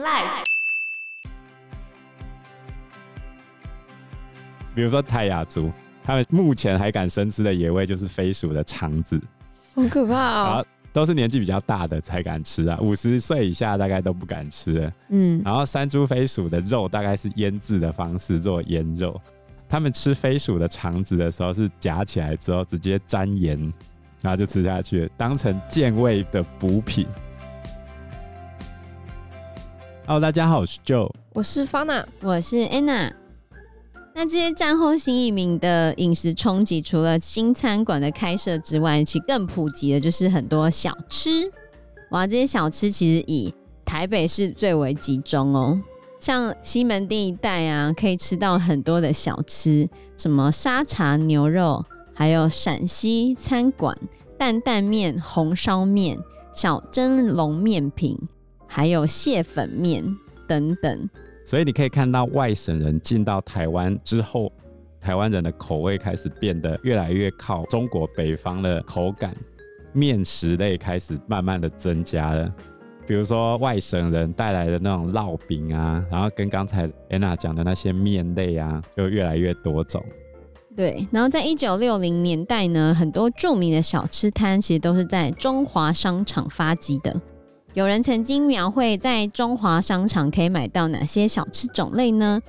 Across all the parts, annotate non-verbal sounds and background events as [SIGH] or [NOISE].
Life，比如说泰雅族，他们目前还敢生吃的野味就是飞鼠的肠子，好可怕啊！都是年纪比较大的才敢吃啊，五十岁以下大概都不敢吃。嗯，然后山猪飞鼠的肉大概是腌制的方式做腌肉，他们吃飞鼠的肠子的时候是夹起来之后直接沾盐，然后就吃下去，当成健胃的补品。Hello，大家好，我是 Joe，我是 Fana，我是 Anna。那这些战后新移民的饮食冲击，除了新餐馆的开设之外，其实更普及的就是很多小吃。哇，这些小吃其实以台北市最为集中哦。像西门町一带啊，可以吃到很多的小吃，什么沙茶牛肉，还有陕西餐馆担担面、红烧面、小蒸笼面品。还有蟹粉面等等，所以你可以看到外省人进到台湾之后，台湾人的口味开始变得越来越靠中国北方的口感，面食类开始慢慢的增加了。比如说外省人带来的那种烙饼啊，然后跟刚才 Anna 讲的那些面类啊，就越来越多种。对，然后在一九六零年代呢，很多著名的小吃摊其实都是在中华商场发迹的。有人曾经描绘在中华商场可以买到哪些小吃种类呢？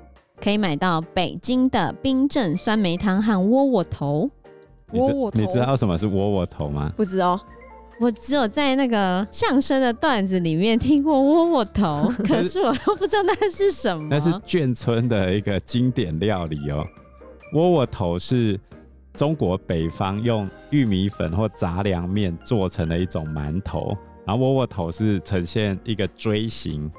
可以买到北京的冰镇酸梅汤和窝窝头。窝窝头，你知道什么是窝窝头吗？不知道，我只有在那个相声的段子里面听过窝窝头，[LAUGHS] 可是我都不知道那是什么。那是眷村的一个经典料理哦。窝窝头是中国北方用玉米粉或杂粮面做成的一种馒头。然后窝窝头是呈现一个锥形，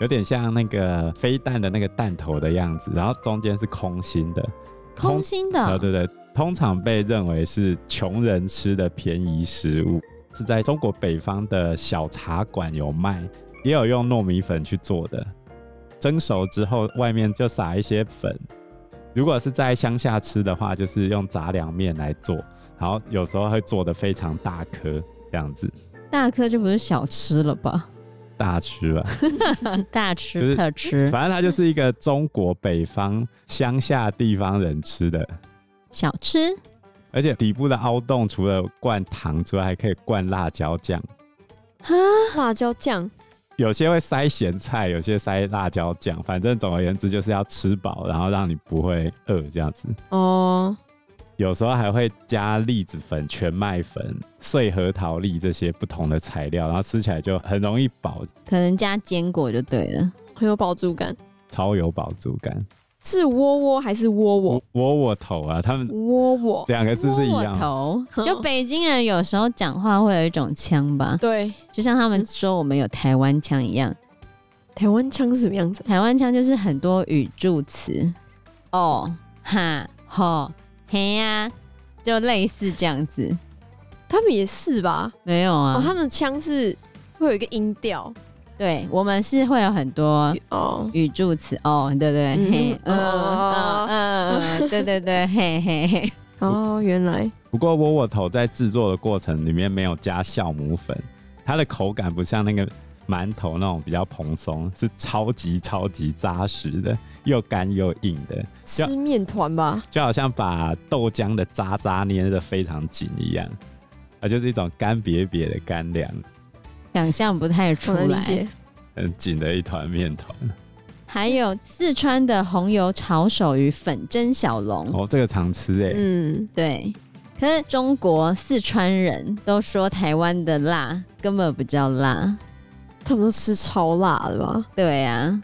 有点像那个飞弹的那个弹头的样子，然后中间是空心的，空心的，对对对，通常被认为是穷人吃的便宜食物，是在中国北方的小茶馆有卖，也有用糯米粉去做的，蒸熟之后外面就撒一些粉。如果是在乡下吃的话，就是用杂粮面来做，然后有时候会做的非常大颗这样子。大颗就不是小吃了吧？大吃吧，[LAUGHS] 大吃特吃，就是，反正它就是一个中国北方乡下地方人吃的小吃。而且底部的凹洞除了灌糖之外，还可以灌辣椒酱。哈，辣椒酱，有些会塞咸菜，有些塞辣椒酱。反正总而言之，就是要吃饱，然后让你不会饿这样子。哦。有时候还会加栗子粉、全麦粉、碎核桃粒这些不同的材料，然后吃起来就很容易饱。可能加坚果就对了，很有饱足感，超有饱足感。是窝窝还是窝窝？窝窝头啊，他们窝窝两个字是一样。窝窝头，就北京人有时候讲话会有一种腔吧？对，就像他们说我们有台湾腔一样。台湾腔是什么样子？台湾腔就是很多语助词，哦，哈，吼。嘿呀、啊，就类似这样子，他们也是吧？没有啊，哦、他们的腔是会有一个音调，对我们是会有很多哦。语助词。哦，对对对，嗯。嗯嗯，对对对，[LAUGHS] 嘿嘿嘿，哦，原来。不过窝窝头在制作的过程里面没有加酵母粉，它的口感不像那个。馒头那种比较蓬松，是超级超级扎实的，又干又硬的，吃面团吧，就好像把豆浆的渣渣捏得非常紧一样，啊就是一种干瘪瘪的干粮，想象不太出来，很紧的一团面团。还有四川的红油炒手与粉蒸小笼，哦，这个常吃哎，嗯，对。可是中国四川人都说台湾的辣根本不叫辣。他们都吃超辣的吧？对啊，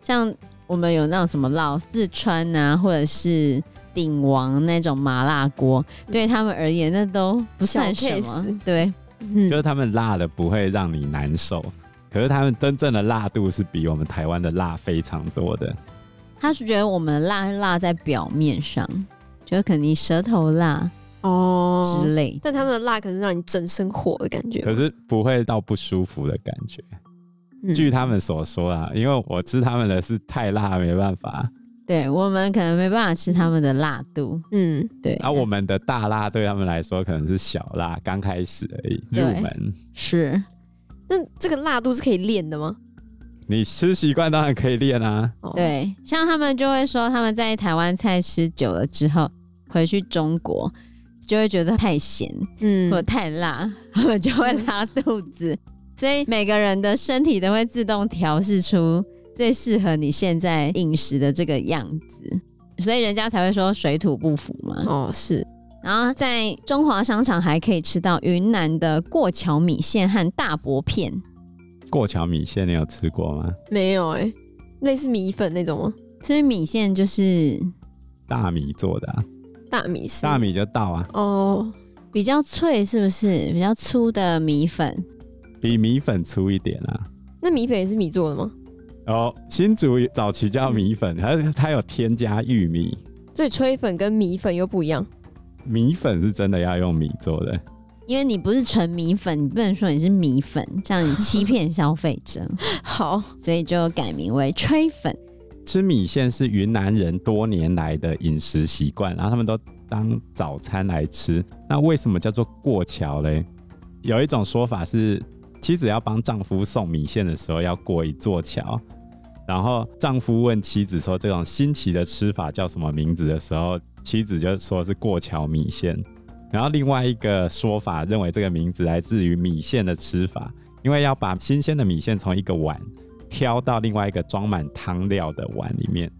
像我们有那种什么老四川啊，或者是鼎王那种麻辣锅，对他们而言那都不算什么。对，嗯，就是他们辣的不会让你难受，可是他们真正的辣度是比我们台湾的辣非常多的。他是觉得我们的辣辣在表面上，就可能你舌头辣。哦，之类，但他们的辣可能让你整身火的感觉，可是不会到不舒服的感觉。嗯、据他们所说啊，因为我吃他们的是太辣，没办法。对，我们可能没办法吃他们的辣度。嗯，对。而、啊、我们的大辣对他们来说可能是小辣，刚开始而已，入门。是。那这个辣度是可以练的吗？你吃习惯当然可以练啊。对，像他们就会说，他们在台湾菜吃久了之后，回去中国就会觉得太咸，嗯，或者太辣，[LAUGHS] 他们就会拉肚子。所以每个人的身体都会自动调试出最适合你现在饮食的这个样子，所以人家才会说水土不服嘛。哦，是。然后在中华商场还可以吃到云南的过桥米线和大薄片。过桥米线你有吃过吗？没有哎、欸，类似米粉那种吗？所以米线就是大米做的、啊，大米是大米就倒啊。哦，比较脆是不是？比较粗的米粉，比米粉粗一点啊。那米粉也是米做的吗？哦，新竹早期叫米粉，它、嗯、它有添加玉米。所以吹粉跟米粉又不一样。米粉是真的要用米做的。因为你不是纯米粉，你不能说你是米粉，这样你欺骗消费者。[LAUGHS] 好，所以就改名为吹粉。吃米线是云南人多年来的饮食习惯，然后他们都当早餐来吃。那为什么叫做过桥嘞？有一种说法是，妻子要帮丈夫送米线的时候要过一座桥，然后丈夫问妻子说这种新奇的吃法叫什么名字的时候，妻子就说是过桥米线。然后另外一个说法认为这个名字来自于米线的吃法，因为要把新鲜的米线从一个碗挑到另外一个装满汤料的碗里面，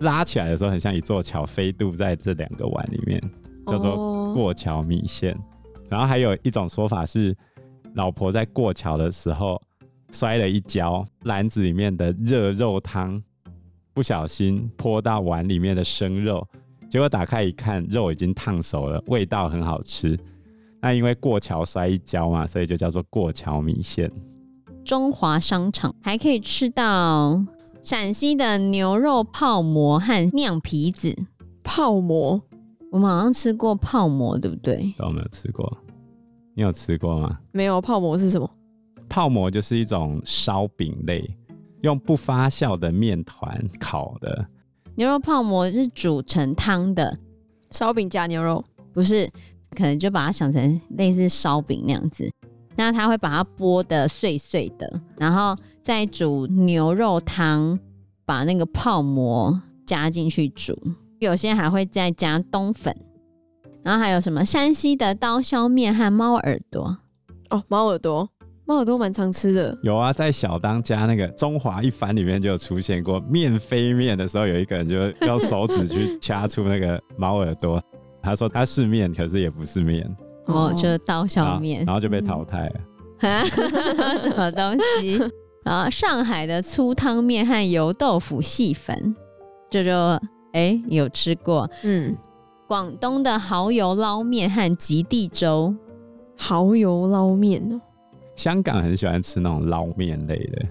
拉起来的时候很像一座桥飞渡在这两个碗里面，叫做过桥米线。然后还有一种说法是，老婆在过桥的时候摔了一跤，篮子里面的热肉汤不小心泼到碗里面的生肉。结果打开一看，肉已经烫熟了，味道很好吃。那因为过桥摔一跤嘛，所以就叫做过桥米线。中华商场还可以吃到陕西的牛肉泡馍和酿皮子。泡馍，我们好像吃过泡馍，对不对？我没有吃过，你有吃过吗？没有。泡馍是什么？泡馍就是一种烧饼类，用不发酵的面团烤的。牛肉泡馍是煮成汤的烧饼加牛肉，不是，可能就把它想成类似烧饼那样子。那他会把它剥的碎碎的，然后再煮牛肉汤，把那个泡馍加进去煮。有些还会再加冬粉。然后还有什么山西的刀削面和猫耳朵？哦，猫耳朵。猫耳朵蛮常吃的，有啊，在小当家那个中华一番里面就有出现过面飞面的时候，有一个人就用手指去掐出那个猫耳朵，[LAUGHS] 他说他是面，可是也不是面，哦，就是刀削面，然后就被淘汰了。嗯、[LAUGHS] 什么东西？然后上海的粗汤面和油豆腐细粉，这就哎有吃过。嗯，广东的蚝油捞面和极地粥，蚝油捞面哦。香港很喜欢吃那种捞面类的，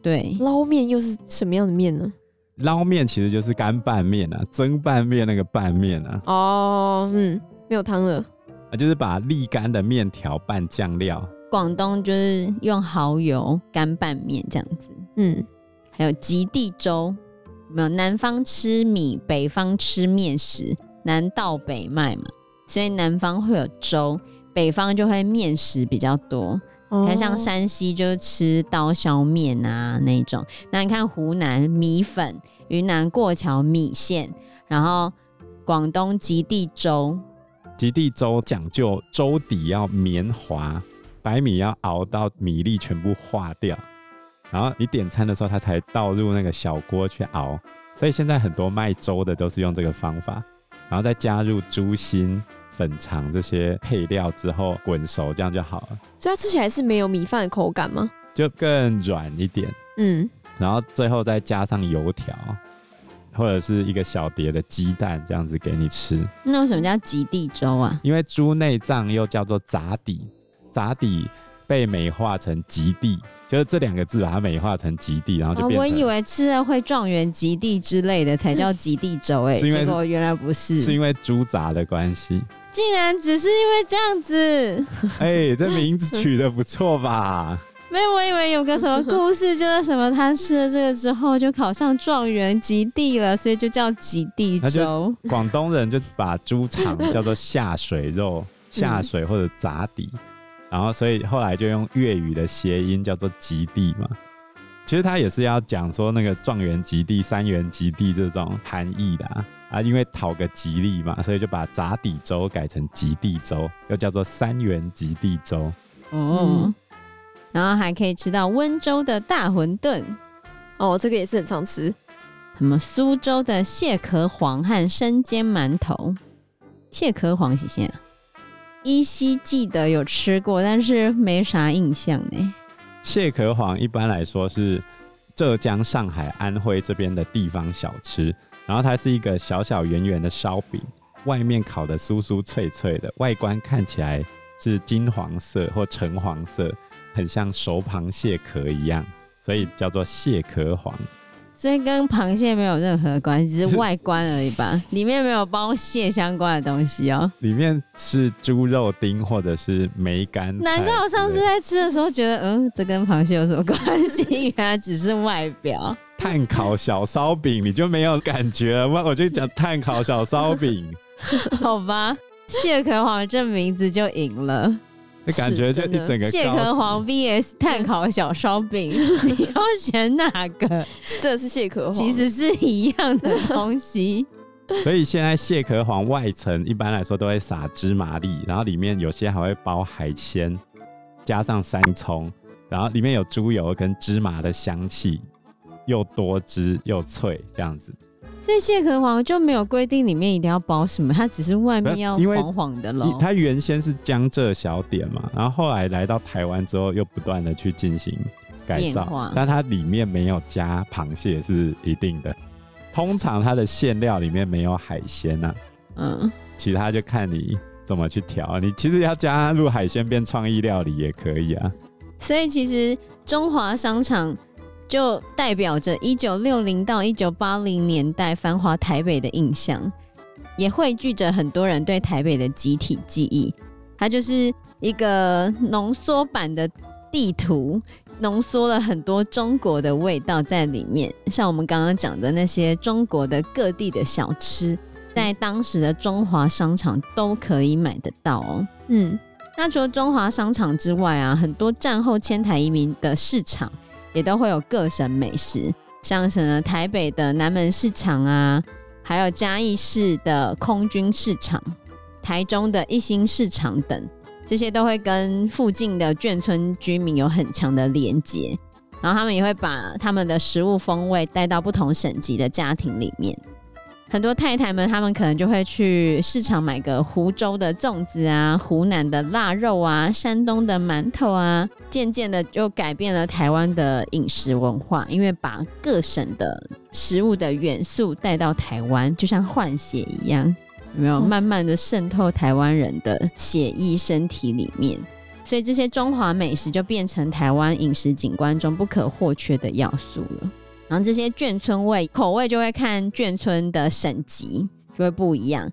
对，捞面又是什么样的面呢？捞面其实就是干拌面啊，蒸拌面那个拌面啊。哦，嗯，没有汤了啊，就是把沥干的面条拌酱料。广东就是用蚝油干拌面这样子，嗯，还有极地粥，没有南方吃米，北方吃面食，南到北卖嘛，所以南方会有粥，北方就会面食比较多。你看，像山西就是吃刀削面啊那种，那你看湖南米粉，云南过桥米线，然后广东极地粥，极地粥讲究粥底要绵滑，白米要熬到米粒全部化掉，然后你点餐的时候，它才倒入那个小锅去熬，所以现在很多卖粥的都是用这个方法，然后再加入猪心。粉肠这些配料之后滚熟，这样就好了。所以它吃起来是没有米饭的口感吗？就更软一点。嗯，然后最后再加上油条，或者是一个小碟的鸡蛋，这样子给你吃。那为什么叫极地粥啊？因为猪内脏又叫做杂底，杂底被美化成极地，就是这两个字把它美化成极地，然后就变。我以为吃了会状元极地之类的才叫极地粥，哎，结果原来不是，是因为猪杂的关系。竟然只是因为这样子，[LAUGHS] 哎、欸，这名字取得不错吧？[LAUGHS] 没有，我以为有个什么故事，就是什么他吃了这个之后就考上状元及第了，所以就叫及第粥。广东人就把猪肠叫做下水肉、[LAUGHS] 下水或者杂底，然后所以后来就用粤语的谐音叫做极地嘛。其实他也是要讲说那个状元及第、三元及第这种含义的啊，啊，因为讨个吉利嘛，所以就把杂底州改成及第州，又叫做三元及第州。哦、嗯，然后还可以吃到温州的大馄饨，哦，这个也是很常吃。什么苏州的蟹壳黄和生煎馒头，蟹壳黄是啥？依稀记得有吃过，但是没啥印象呢。蟹壳黄一般来说是浙江、上海、安徽这边的地方小吃，然后它是一个小小圆圆的烧饼，外面烤得酥酥脆脆的，外观看起来是金黄色或橙黄色，很像熟螃蟹壳一样，所以叫做蟹壳黄。所以跟螃蟹没有任何关系，只是 [LAUGHS] 外观而已吧。里面没有包蟹相关的东西哦。里面是猪肉丁或者是梅干。难怪我上次在吃的时候觉得，嗯，这跟螃蟹有什么关系？原来只是外表。炭烤小烧饼，你就没有感觉了吗？我就讲炭烤小烧饼。[LAUGHS] 好吧，蟹壳黄这名字就赢了。感觉就一整个蟹壳黄 VS 碳烤小烧饼，[LAUGHS] 你要选哪个？这是蟹壳黄，其实是一样的东西。[LAUGHS] 所以现在蟹壳黄外层一般来说都会撒芝麻粒，然后里面有些还会包海鲜，加上三葱，然后里面有猪油跟芝麻的香气，又多汁又脆，这样子。所以蟹壳黄就没有规定里面一定要包什么，它只是外面要黄黄的了。它原先是江浙小点嘛，然后后来来到台湾之后，又不断的去进行改造，但它里面没有加螃蟹是一定的。通常它的馅料里面没有海鲜呐、啊，嗯，其他就看你怎么去调。你其实要加入海鲜变创意料理也可以啊。所以其实中华商场。就代表着一九六零到一九八零年代繁华台北的印象，也汇聚着很多人对台北的集体记忆。它就是一个浓缩版的地图，浓缩了很多中国的味道在里面。像我们刚刚讲的那些中国的各地的小吃，在当时的中华商场都可以买得到哦。嗯，那除了中华商场之外啊，很多战后迁台移民的市场。也都会有各省美食，像什么台北的南门市场啊，还有嘉义市的空军市场、台中的一兴市场等，这些都会跟附近的眷村居民有很强的连接，然后他们也会把他们的食物风味带到不同省级的家庭里面。很多太太们，她们可能就会去市场买个湖州的粽子啊，湖南的腊肉啊，山东的馒头啊，渐渐的就改变了台湾的饮食文化，因为把各省的食物的元素带到台湾，就像换血一样，有没有慢慢的渗透台湾人的血液身体里面？所以这些中华美食就变成台湾饮食景观中不可或缺的要素了。然后这些眷村味口味就会看眷村的省级就会不一样，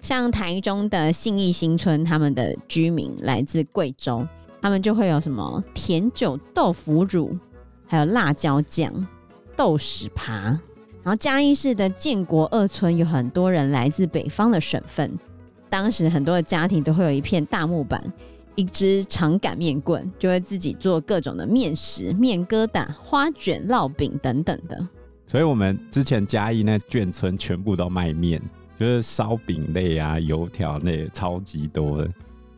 像台中的信义新村，他们的居民来自贵州，他们就会有什么甜酒豆腐乳，还有辣椒酱、豆豉扒。然后嘉义市的建国二村有很多人来自北方的省份，当时很多的家庭都会有一片大木板。一支长擀面棍就会自己做各种的面食、面疙瘩、花卷、烙饼等等的。所以，我们之前嘉义那眷村全部都卖面，就是烧饼类啊、油条类超级多的。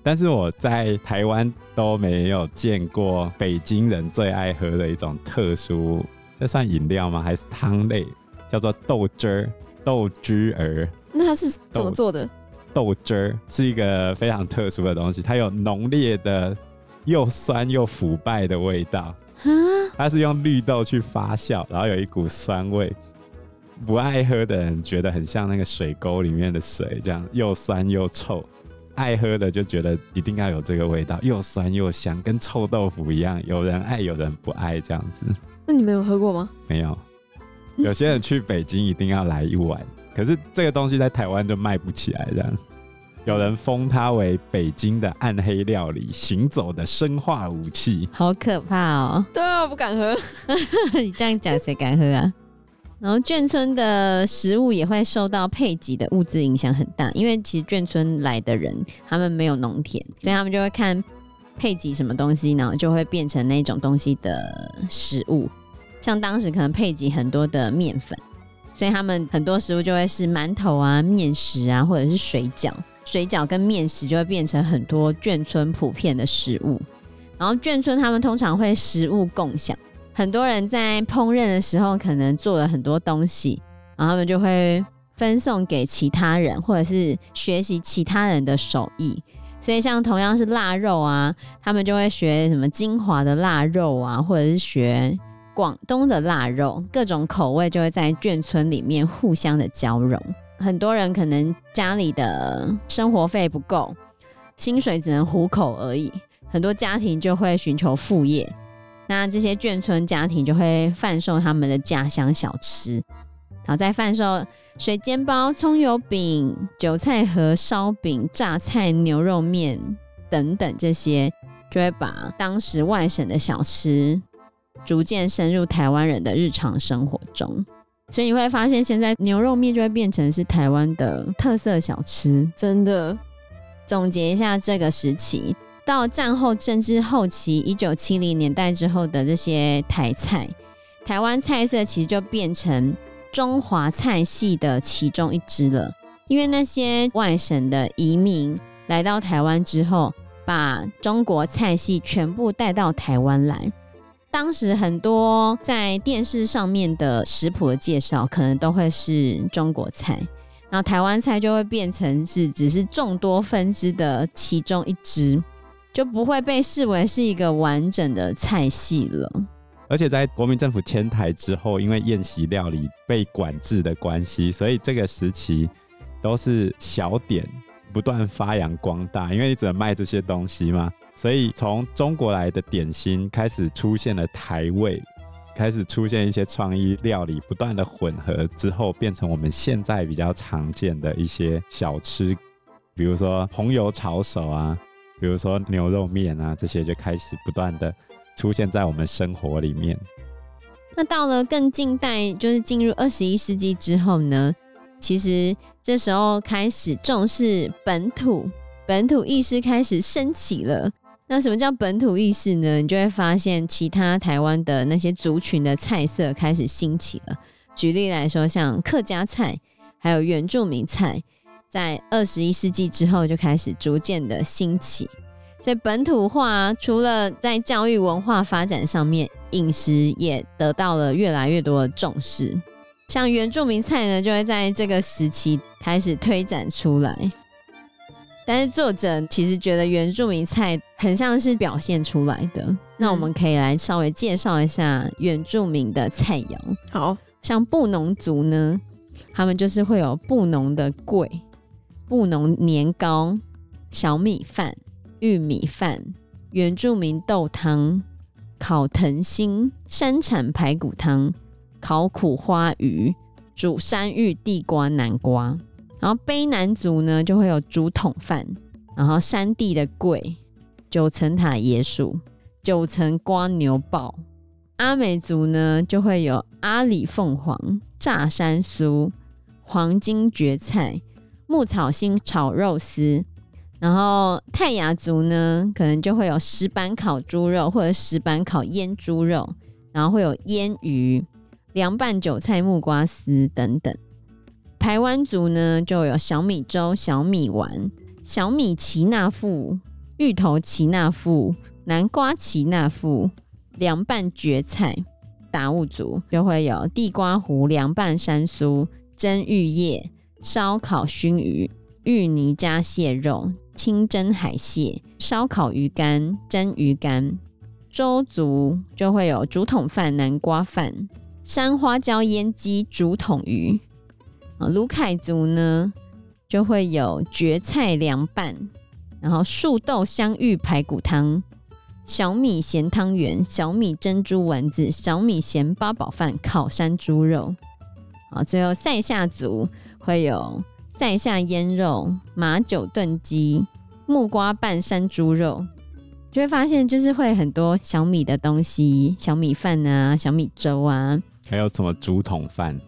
但是我在台湾都没有见过北京人最爱喝的一种特殊，这算饮料吗？还是汤类？叫做豆汁儿、豆汁儿。那它是怎么做的？豆汁儿是一个非常特殊的东西，它有浓烈的又酸又腐败的味道。它是用绿豆去发酵，然后有一股酸味。不爱喝的人觉得很像那个水沟里面的水，这样又酸又臭。爱喝的就觉得一定要有这个味道，又酸又香，跟臭豆腐一样。有人爱，有人不爱，这样子。那你没有喝过吗？[LAUGHS] 没有。有些人去北京一定要来一碗。可是这个东西在台湾就卖不起来，这样有人封它为北京的暗黑料理，行走的生化武器，好可怕哦！对啊，我不敢喝。[LAUGHS] 你这样讲谁敢喝啊？然后眷村的食物也会受到配给的物资影响很大，因为其实眷村来的人他们没有农田，所以他们就会看配给什么东西，然后就会变成那种东西的食物。像当时可能配给很多的面粉，所以他们很多食物就会是馒头啊、面食啊，或者是水饺。水饺跟面食就会变成很多眷村普遍的食物。然后眷村他们通常会食物共享，很多人在烹饪的时候可能做了很多东西，然后他们就会分送给其他人，或者是学习其他人的手艺。所以像同样是腊肉啊，他们就会学什么金华的腊肉啊，或者是学广东的腊肉，各种口味就会在眷村里面互相的交融。很多人可能家里的生活费不够，薪水只能糊口而已。很多家庭就会寻求副业，那这些眷村家庭就会贩售他们的家乡小吃，然后再贩售水煎包、葱油饼、韭菜盒、烧饼、榨菜、牛肉面等等，这些就会把当时外省的小吃逐渐深入台湾人的日常生活中，所以你会发现，现在牛肉面就会变成是台湾的特色小吃。真的，总结一下这个时期。到战后政治后期，一九七零年代之后的这些台菜，台湾菜色其实就变成中华菜系的其中一支了。因为那些外省的移民来到台湾之后，把中国菜系全部带到台湾来。当时很多在电视上面的食谱的介绍，可能都会是中国菜，然后台湾菜就会变成是只是众多分支的其中一支。就不会被视为是一个完整的菜系了。而且在国民政府迁台之后，因为宴席料理被管制的关系，所以这个时期都是小点不断发扬光大。因为你只能卖这些东西嘛，所以从中国来的点心开始出现了台味，开始出现一些创意料理，不断的混合之后，变成我们现在比较常见的一些小吃，比如说红油抄手啊。比如说牛肉面啊，这些就开始不断的出现在我们生活里面。那到了更近代，就是进入二十一世纪之后呢，其实这时候开始重视本土，本土意识开始升起了。那什么叫本土意识呢？你就会发现其他台湾的那些族群的菜色开始兴起了。举例来说，像客家菜，还有原住民菜。在二十一世纪之后就开始逐渐的兴起，所以本土化除了在教育文化发展上面，饮食也得到了越来越多的重视。像原住民菜呢，就会在这个时期开始推展出来。但是作者其实觉得原住民菜很像是表现出来的，嗯、那我们可以来稍微介绍一下原住民的菜肴。好像布农族呢，他们就是会有布农的粿。布农年糕、小米饭、玉米饭、原住民豆汤、烤藤心、山产排骨汤、烤苦花鱼、煮山芋、地瓜、南瓜。然后卑南族呢，就会有竹筒饭，然后山地的粿、九层塔椰薯、九层瓜牛爆。阿美族呢，就会有阿里凤凰、炸山酥、黄金蕨菜。牧草心炒肉丝，然后泰雅族呢，可能就会有石板烤猪肉或者石板烤腌猪肉，然后会有腌鱼、凉拌韭菜木瓜丝等等。台湾族呢，就有小米粥、小米丸、小米奇纳富、芋头奇纳富、南瓜奇纳富、凉拌蕨菜。达悟族就会有地瓜糊、凉拌山苏、蒸芋叶。烧烤熏鱼、芋泥加蟹肉、清蒸海蟹、烧烤鱼干、蒸鱼干。邹族就会有竹筒饭、南瓜饭、山花椒腌鸡、竹筒鱼。啊，鲁凯族呢就会有蕨菜凉拌，然后树豆香芋排骨汤、小米咸汤圆、小米珍珠丸子、小米咸八宝饭、烤山猪肉。啊，最后塞夏族。会有塞夏腌肉、马酒炖鸡、木瓜拌山猪肉，就会发现就是会很多小米的东西，小米饭啊、小米粥啊，还有什么竹筒饭。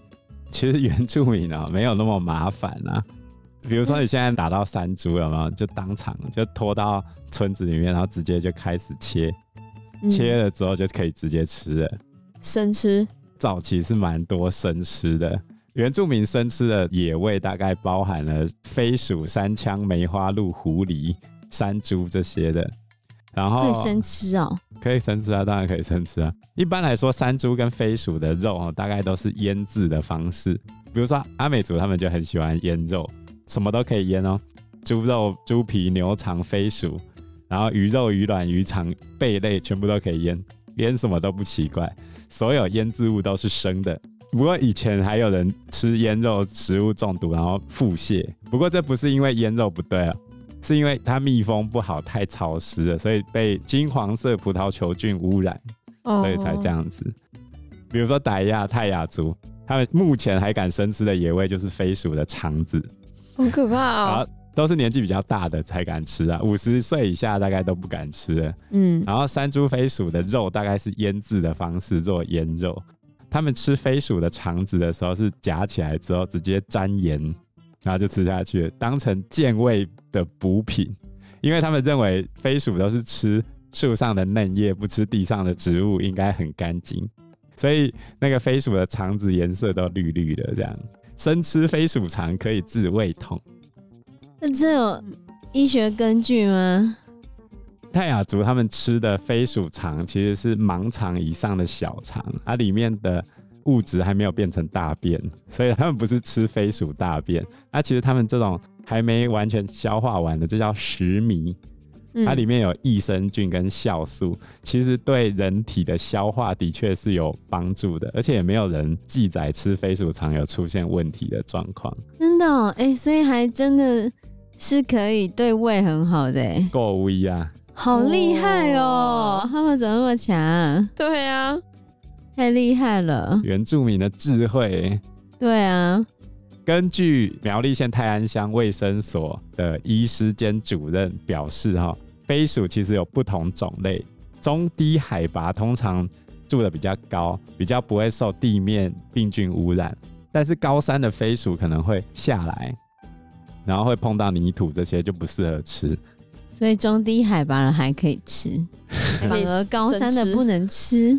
其实原住民啊、喔、没有那么麻烦啊。比如说你现在打到山猪有没有？就当场就拖到村子里面，然后直接就开始切，嗯、切了之后就可以直接吃了。生吃，早期是蛮多生吃的。原住民生吃的野味大概包含了飞鼠、山羌、梅花鹿、狐狸、山猪这些的。然后可以生吃哦，可以生吃啊，当然可以生吃啊。一般来说，山猪跟飞鼠的肉哦，大概都是腌制的方式。比如说阿美族他们就很喜欢腌肉，什么都可以腌哦，猪肉、猪皮、牛肠、飞鼠，然后鱼肉、鱼卵、鱼肠、贝类全部都可以腌，腌什么都不奇怪。所有腌制物都是生的。不过以前还有人吃腌肉食物中毒，然后腹泻。不过这不是因为腌肉不对啊，是因为它密封不好，太潮湿了，所以被金黄色葡萄球菌污染，所以才这样子。比如说傣亚、泰雅族，他们目前还敢生吃的野味就是飞鼠的肠子，好可怕啊！都是年纪比较大的才敢吃啊，五十岁以下大概都不敢吃。嗯，然后山猪、飞鼠的肉大概是腌制的方式做腌肉。他们吃飞鼠的肠子的时候，是夹起来之后直接沾盐，然后就吃下去，当成健胃的补品。因为他们认为飞鼠都是吃树上的嫩叶，不吃地上的植物，应该很干净，所以那个飞鼠的肠子颜色都绿绿的。这样生吃飞鼠肠可以治胃痛，那这有医学根据吗？泰雅族他们吃的飞鼠肠其实是盲肠以上的小肠，它里面的物质还没有变成大便，[LAUGHS] 所以他们不是吃飞鼠大便。那其实他们这种还没完全消化完的，这叫食糜，它里面有益生菌跟酵素，其实对人体的消化的确是有帮助的，而且也没有人记载吃飞鼠肠有出现问题的状况。真的哦，哎、欸，所以还真的是可以对胃很好的，哎，够味啊！好厉害哦！他们怎么那么强？对啊，太厉害了！原住民的智慧。对啊，根据苗栗县泰安乡卫生所的医师兼主任表示，哈，飞鼠其实有不同种类，中低海拔通常住的比较高，比较不会受地面病菌污染，但是高山的飞鼠可能会下来，然后会碰到泥土，这些就不适合吃。所以中低海拔的还可以吃，[LAUGHS] 反而高山的不能吃